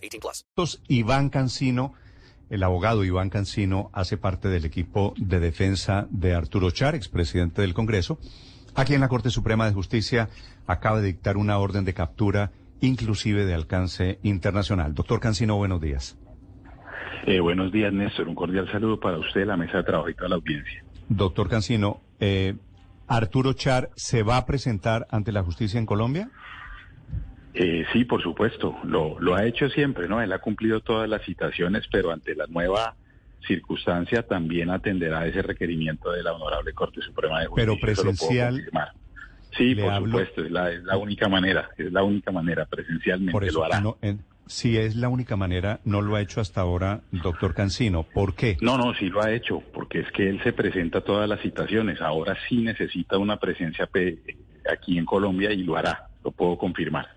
18 plus. Iván Cancino, el abogado Iván Cancino, hace parte del equipo de defensa de Arturo Char, expresidente del Congreso. Aquí en la Corte Suprema de Justicia acaba de dictar una orden de captura, inclusive de alcance internacional. Doctor Cancino, buenos días. Eh, buenos días, Néstor. Un cordial saludo para usted, la mesa de trabajo y toda la audiencia. Doctor Cancino, eh, ¿Arturo Char se va a presentar ante la justicia en Colombia? Eh, sí, por supuesto. Lo, lo ha hecho siempre, ¿no? Él ha cumplido todas las citaciones, pero ante la nueva circunstancia también atenderá ese requerimiento de la Honorable Corte Suprema de Justicia. Pero presencial. Sí, por supuesto, es la, es la, única manera, es la única manera, presencialmente por eso, lo hará. No, en, si es la única manera, no lo ha hecho hasta ahora, doctor Cancino. ¿Por qué? No, no, sí lo ha hecho, porque es que él se presenta a todas las citaciones. Ahora sí necesita una presencia aquí en Colombia y lo hará, lo puedo confirmar.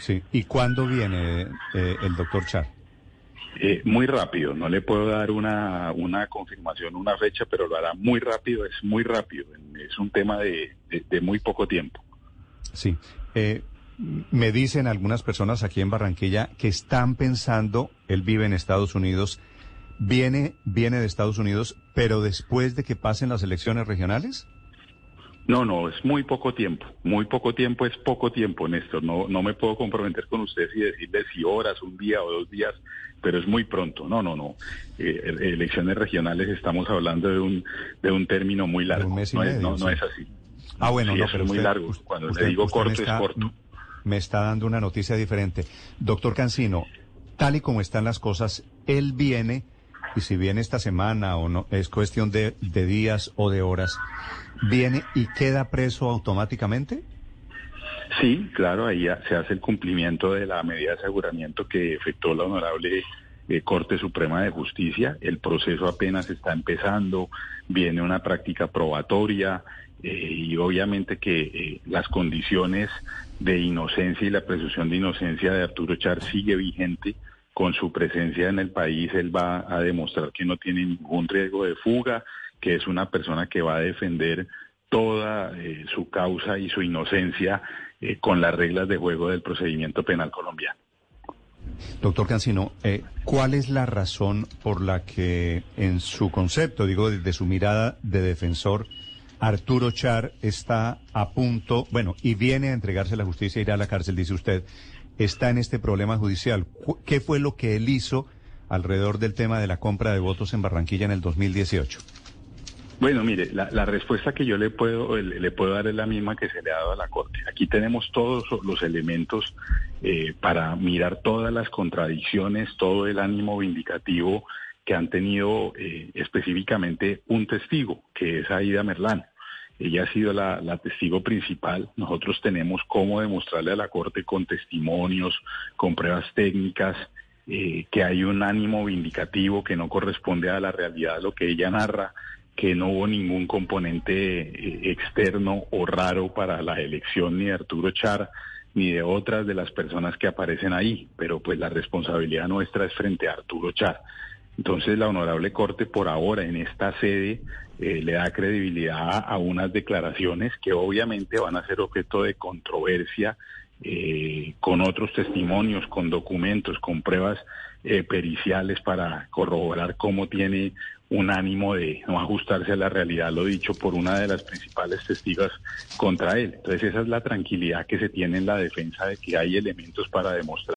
Sí, ¿y cuándo viene eh, el doctor Char? Eh, muy rápido, no le puedo dar una, una confirmación, una fecha, pero lo hará muy rápido, es muy rápido, es un tema de, de, de muy poco tiempo. Sí, eh, me dicen algunas personas aquí en Barranquilla que están pensando, él vive en Estados Unidos, viene, viene de Estados Unidos, pero después de que pasen las elecciones regionales. No, no, es muy poco tiempo, muy poco tiempo es poco tiempo, Néstor. No, no me puedo comprometer con ustedes y decirles si horas, un día o dos días, pero es muy pronto. No, no, no. Eh, elecciones regionales estamos hablando de un de un término muy largo. Un mes y no, medio, es, no, sí. no es así. Ah, bueno, Sí, no, pero es muy largo. Cuando usted- le digo corto está- es corto. Me está dando una noticia diferente. Doctor Cancino, tal y como están las cosas, él viene, y si viene esta semana o no, es cuestión de, de días o de horas, viene y queda preso automáticamente. Sí, claro, ahí se hace el cumplimiento de la medida de aseguramiento que efectuó la honorable eh, Corte Suprema de Justicia. El proceso apenas está empezando, viene una práctica probatoria eh, y obviamente que eh, las condiciones de inocencia y la presunción de inocencia de Arturo Char sigue vigente. Con su presencia en el país, él va a demostrar que no tiene ningún riesgo de fuga, que es una persona que va a defender toda eh, su causa y su inocencia eh, con las reglas de juego del procedimiento penal colombiano. Doctor Cancino, eh, ¿cuál es la razón por la que en su concepto, digo, desde su mirada de defensor, Arturo Char está a punto, bueno, y viene a entregarse a la justicia, irá a la cárcel, dice usted, está en este problema judicial? ¿Qué fue lo que él hizo alrededor del tema de la compra de votos en Barranquilla en el 2018? Bueno, mire, la, respuesta que yo le puedo le, le puedo dar es la misma que se le ha dado a la Corte. Aquí tenemos todos los elementos eh, para mirar todas las contradicciones, todo el ánimo vindicativo que han tenido eh, específicamente un testigo, que es Aida Merlán. Ella ha sido la, testigo principal. Nosotros tenemos cómo demostrarle a la Corte con testimonios, con pruebas técnicas, eh, que hay un ánimo vindicativo que no corresponde a la realidad de lo que ella narra, que no hubo ningún componente eh, externo o raro para la elección ni de Arturo Char ni de otras de las personas que aparecen ahí, pero pues la responsabilidad nuestra es frente a Arturo Char. Entonces la honorable Corte por ahora en esta sede eh, le da credibilidad a unas declaraciones que obviamente van a ser objeto de controversia eh, con otros testimonios, con documentos, con pruebas eh, periciales para corroborar cómo tiene un ánimo de no ajustarse a la realidad, lo dicho por una de las principales testigos contra él. Entonces esa es la tranquilidad que se tiene en la defensa de que hay elementos para demostrar.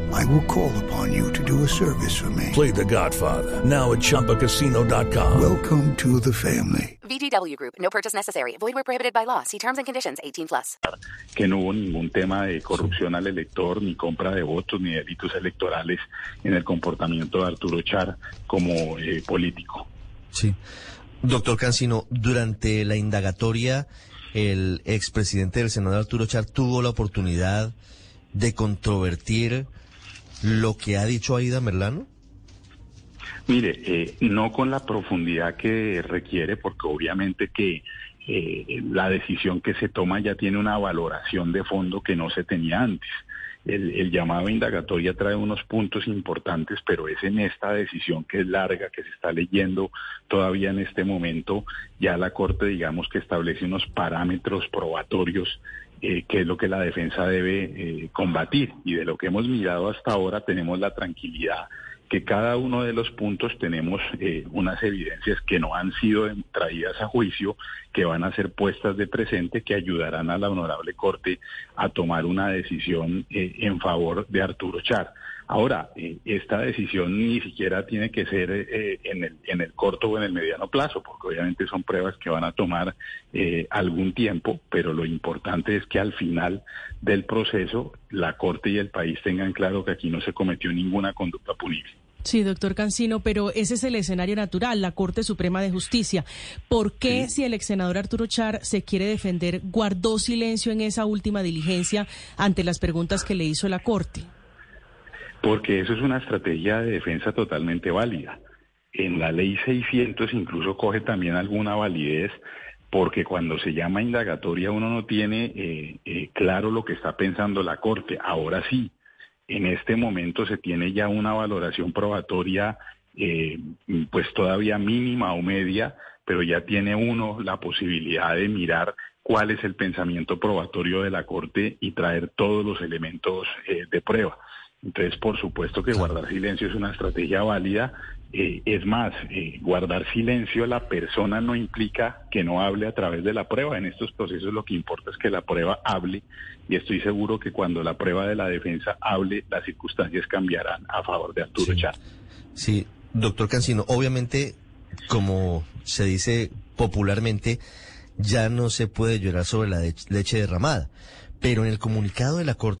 I will call upon you to do a service for me. Play the Godfather now at ChumbaCasino.com. Welcome to the family. VGW Group. No purchase necessary. Void where prohibited by law. See terms and conditions. 18 plus. que no hubo ningún tema de corrupción al elector, ni compra de votos, ni delitos electorales en el comportamiento de Arturo Char como eh, político. Sí. Doctor Cancino, durante la indagatoria, el expresidente del Senado, Arturo Char, tuvo la oportunidad de controvertir lo que ha dicho Aida Merlano. Mire, eh, no con la profundidad que requiere, porque obviamente que eh, la decisión que se toma ya tiene una valoración de fondo que no se tenía antes. El, llamado indagatoria trae unos puntos importantes, pero es en esta decisión que es larga, que se está leyendo todavía en este momento, ya la Corte digamos que establece unos parámetros probatorios eh, que es lo que la defensa debe eh, combatir. Y de lo que hemos mirado hasta ahora tenemos la tranquilidad que cada uno de los puntos tenemos eh, unas evidencias que no han sido traídas a juicio, que van a ser puestas de presente, que ayudarán a la honorable Corte a tomar una decisión eh, en favor de Arturo Char. Ahora, eh, esta decisión ni siquiera tiene que ser eh, en, el, en el corto o en el mediano plazo, porque obviamente son pruebas que van a tomar eh, algún tiempo, pero lo importante es que al final del proceso la Corte y el país tengan claro que aquí no se cometió ninguna conducta punible. Sí, doctor Cancino, pero ese es el escenario natural, la Corte Suprema de Justicia. ¿Por qué, si el ex senador Arturo Char se quiere defender, guardó silencio en esa última diligencia ante las preguntas que le hizo la Corte? Porque eso es una estrategia de defensa totalmente válida. En la ley 600 incluso coge también alguna validez porque cuando se llama indagatoria uno no tiene eh, eh, claro lo que está pensando la Corte. Ahora sí, en este momento se tiene ya una valoración probatoria eh, pues todavía mínima o media, pero ya tiene uno la posibilidad de mirar cuál es el pensamiento probatorio de la Corte y traer todos los elementos de prueba. Entonces, por supuesto que guardar silencio es una estrategia válida. Eh, es más, eh, guardar silencio a la persona no implica que no hable a través de la prueba. En estos procesos lo que importa es que la prueba hable y estoy seguro que cuando la prueba de la defensa hable, las circunstancias cambiarán a favor de Arturo Sí. Char. Sí, doctor Cancino, obviamente, como se dice popularmente, ya no se puede llorar sobre la leche derramada. Pero en el comunicado de la Corte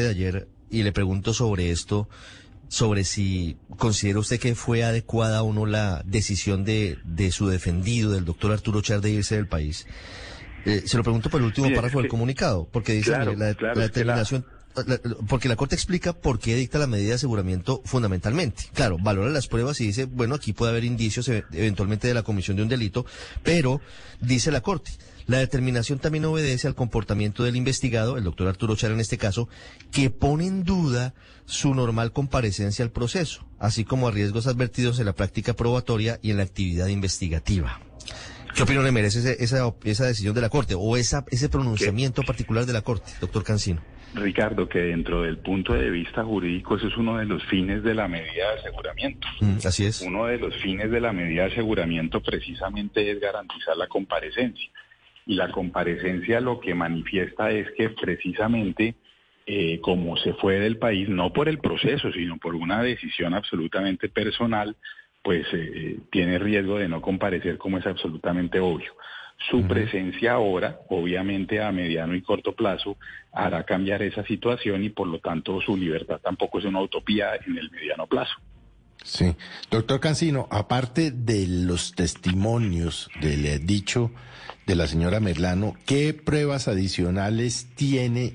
De ayer y le pregunto sobre esto, sobre si considera usted que fue adecuada o no la decisión de, de su defendido, del doctor Arturo Char, de irse del país. Eh, se lo pregunto por el último Mire, párrafo del comunicado, porque dice Claro, mire, la, claro, la es que la- determinación, la- porque la Corte explica por qué dicta la medida de aseguramiento fundamentalmente. Claro, valora las pruebas y dice, bueno, aquí puede haber indicios e- eventualmente de la comisión de un delito, pero dice la Corte, la determinación también obedece al comportamiento del investigado, el doctor Arturo Char en este caso, que pone en duda su normal comparecencia al proceso, así como a riesgos advertidos en la práctica probatoria y en la actividad investigativa. ¿Qué opinión le merece ese- esa, esa decisión de la Corte o esa, ese pronunciamiento particular de la Corte, doctor Cancino? Ricardo, que dentro del punto de vista jurídico eso es uno de los fines de la medida de aseguramiento. Mm, así es. Uno de los fines de la medida de aseguramiento precisamente es garantizar la comparecencia. Y la comparecencia lo que manifiesta es que precisamente eh, como se fue del país, no por el proceso, sino por una decisión absolutamente personal, pues eh, tiene riesgo de no comparecer como es absolutamente obvio. Su presencia ahora, obviamente a mediano y corto plazo, hará cambiar esa situación y por lo tanto su libertad tampoco es una utopía en el mediano plazo. Sí. Doctor Cancino, aparte de los testimonios del eh, dicho de la señora Merlano, ¿qué pruebas adicionales tiene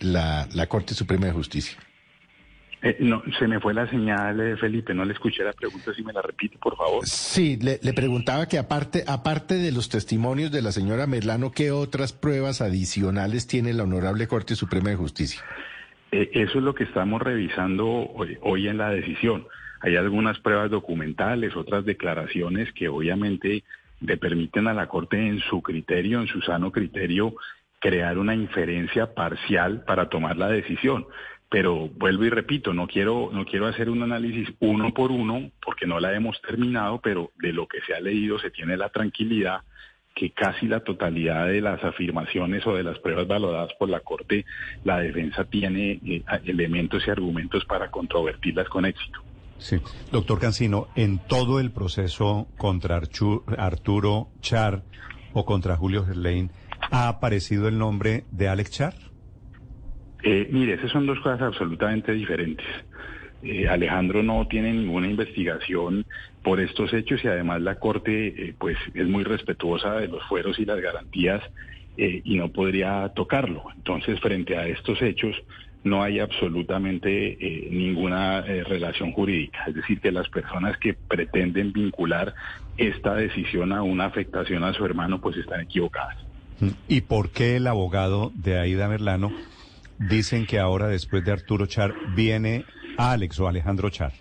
la, la Corte Suprema de Justicia? Eh, no, se me fue la señal, eh, Felipe, no le escuché la pregunta, si me la repite, por favor. Sí, le, le preguntaba que aparte, aparte de los testimonios de la señora Merlano, ¿qué otras pruebas adicionales tiene la Honorable Corte Suprema de Justicia? Eh, eso es lo que estamos revisando hoy, hoy en la decisión. Hay algunas pruebas documentales, otras declaraciones que obviamente le permiten a la Corte en su criterio, en su sano criterio, crear una inferencia parcial para tomar la decisión. Pero vuelvo y repito, no quiero, no quiero hacer un análisis uno por uno, porque no la hemos terminado, pero de lo que se ha leído se tiene la tranquilidad que casi la totalidad de las afirmaciones o de las pruebas valoradas por la Corte, la defensa tiene eh, elementos y argumentos para controvertirlas con éxito. Sí, doctor Cancino, en todo el proceso contra Arturo Char o contra Julio Gerlain, ¿ha aparecido el nombre de Alex Char? Eh, mire, esas son dos cosas absolutamente diferentes. Eh, Alejandro no tiene ninguna investigación por estos hechos y además la Corte eh, pues es muy respetuosa de los fueros y las garantías eh, y no podría tocarlo. Entonces, frente a estos hechos no hay absolutamente ninguna relación jurídica. Es decir, que las personas que pretenden vincular esta decisión a una afectación a su hermano pues están equivocadas. ¿Y por qué el abogado de Aida Merlano dicen que ahora, después de Arturo Char, viene Alex o Alejandro Char?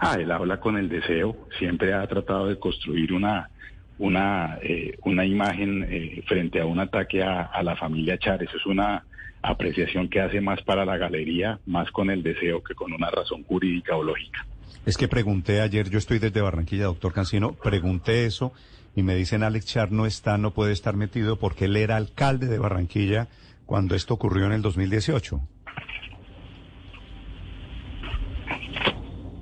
Ah, él habla con el deseo, siempre ha tratado de construir una una eh, una imagen eh, frente a un ataque a, a la familia Char. Eso es una apreciación que hace más para la galería, más con el deseo que con una razón jurídica o lógica. Es que pregunté ayer, yo estoy desde Barranquilla, doctor Cancino, pregunté eso y me dicen Alex Char no está, no puede estar metido porque él era alcalde de Barranquilla cuando esto ocurrió en el 2018.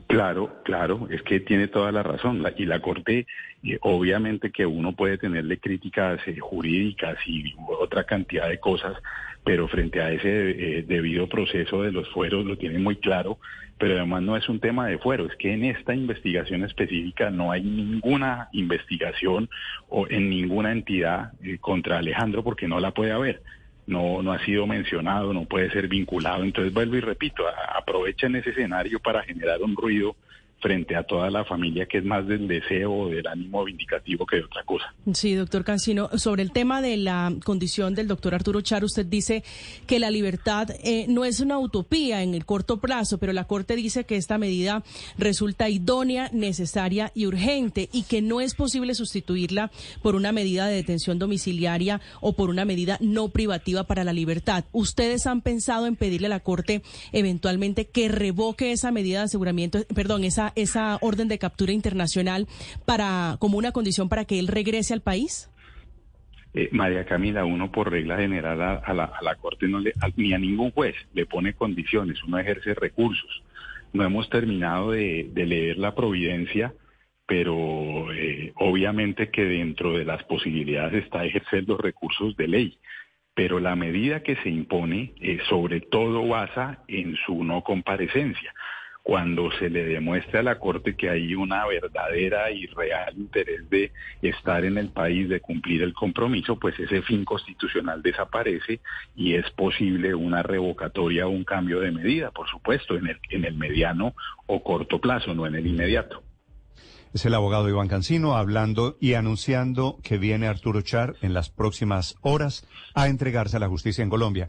Claro, claro, es que tiene toda la razón. La- y la Corte, eh, obviamente que uno puede tenerle críticas eh, jurídicas y otra cantidad de cosas, pero frente a ese eh, debido proceso de los fueros lo tiene muy claro, pero además no es un tema de fuero, es que en esta investigación específica no hay ninguna investigación o en ninguna entidad eh, contra Alejandro porque no la puede haber. No, no ha sido mencionado, no puede ser vinculado. Entonces vuelvo y repito, a- aprovechan ese escenario para generar un ruido frente a toda la familia que es más del deseo o del ánimo vindicativo que de otra cosa. Sí, doctor Cancino, sobre el tema de la condición del doctor Arturo Char, usted dice que la libertad eh, no es una utopía en el corto plazo, pero la Corte dice que esta medida resulta idónea, necesaria y urgente y que no es posible sustituirla por una medida de detención domiciliaria o por una medida no privativa para la libertad. ¿Ustedes han pensado en pedirle a la Corte eventualmente que revoque esa medida de aseguramiento, perdón, esa, orden de captura internacional para como una condición para que él regrese al país? Eh, María Camila, uno por regla general a, la, a la Corte no le, a- ni a ningún juez le pone condiciones, uno ejerce recursos. No hemos terminado de, de leer la providencia, pero eh, obviamente que dentro de las posibilidades está ejercer los recursos de ley. Pero la medida que se impone eh, sobre todo basa en su no comparecencia cuando se le demuestre a la Corte que hay una verdadera y real interés de estar en el país, de cumplir el compromiso, pues ese fin constitucional desaparece y es posible una revocatoria o un cambio de medida, por supuesto, en el, en el mediano o corto plazo, no en el inmediato. Es el abogado Iván Cancino hablando y anunciando que viene Arturo Char en las próximas horas a entregarse a la justicia en Colombia.